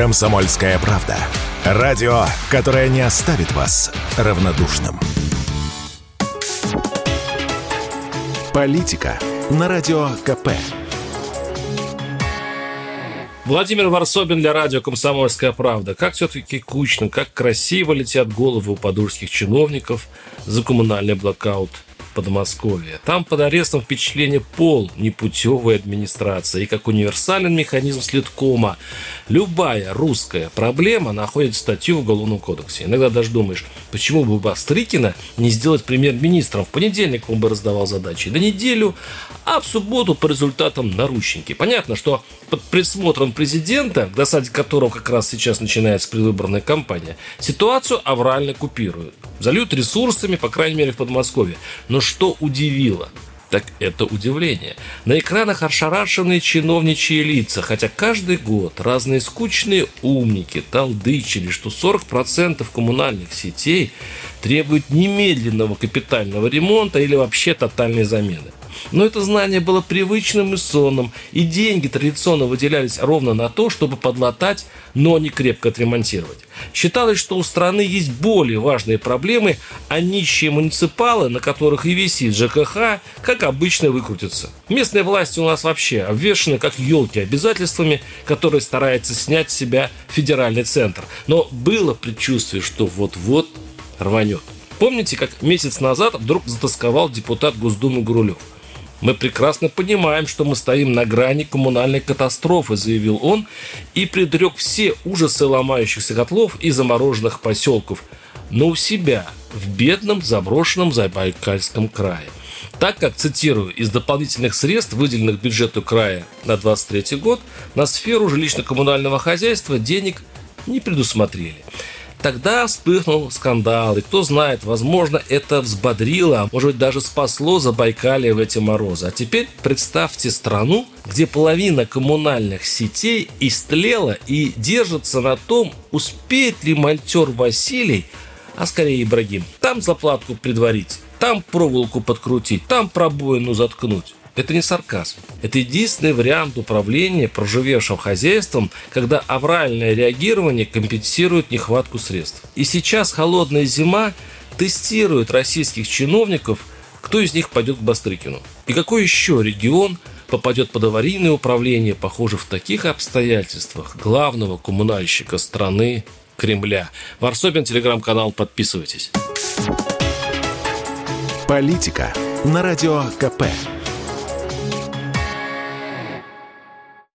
Комсомольская правда. Радио, которое не оставит вас равнодушным. Политика на Радио КП. Владимир Варсобин для радио «Комсомольская правда». Как все-таки кучно, как красиво летят головы у подольских чиновников за коммунальный блокаут – Подмосковье. Там под арестом впечатление пол непутевой администрации. И как универсален механизм следкома. Любая русская проблема находит статью в Уголовном кодексе. Иногда даже думаешь, почему бы Бастрыкина не сделать премьер-министром? В понедельник он бы раздавал задачи. До неделю, а в субботу по результатам наручники. Понятно, что под присмотром президента, к досаде которого как раз сейчас начинается предвыборная кампания, ситуацию аврально купируют. Зальют ресурсами, по крайней мере, в Подмосковье. Но что удивило? Так это удивление. На экранах ошарашенные чиновничьи лица, хотя каждый год разные скучные умники толдычили, что 40% коммунальных сетей требуют немедленного капитального ремонта или вообще тотальной замены. Но это знание было привычным и сонным, и деньги традиционно выделялись ровно на то, чтобы подлатать, но не крепко отремонтировать. Считалось, что у страны есть более важные проблемы, а нищие муниципалы, на которых и висит ЖКХ, как обычно выкрутятся. Местные власти у нас вообще обвешаны как елки обязательствами, которые старается снять с себя федеральный центр. Но было предчувствие, что вот-вот рванет. Помните, как месяц назад вдруг затасковал депутат Госдумы Гурулев? Мы прекрасно понимаем, что мы стоим на грани коммунальной катастрофы, заявил он и предрек все ужасы ломающихся котлов и замороженных поселков, но у себя, в бедном заброшенном Забайкальском крае. Так как, цитирую, из дополнительных средств, выделенных бюджету края на 23 год, на сферу жилищно-коммунального хозяйства денег не предусмотрели. Тогда вспыхнул скандал, и кто знает, возможно, это взбодрило, а может быть, даже спасло Забайкалье в эти морозы. А теперь представьте страну, где половина коммунальных сетей истлела и держится на том, успеет ли мальтер Василий, а скорее Ибрагим, там заплатку предварить, там проволоку подкрутить, там пробоину заткнуть. Это не сарказм. Это единственный вариант управления проживевшим хозяйством, когда авральное реагирование компенсирует нехватку средств. И сейчас холодная зима тестирует российских чиновников, кто из них пойдет к Бастрыкину. И какой еще регион попадет под аварийное управление, похоже, в таких обстоятельствах главного коммунальщика страны Кремля. Варсобин, телеграм-канал, подписывайтесь. Политика на радио КП.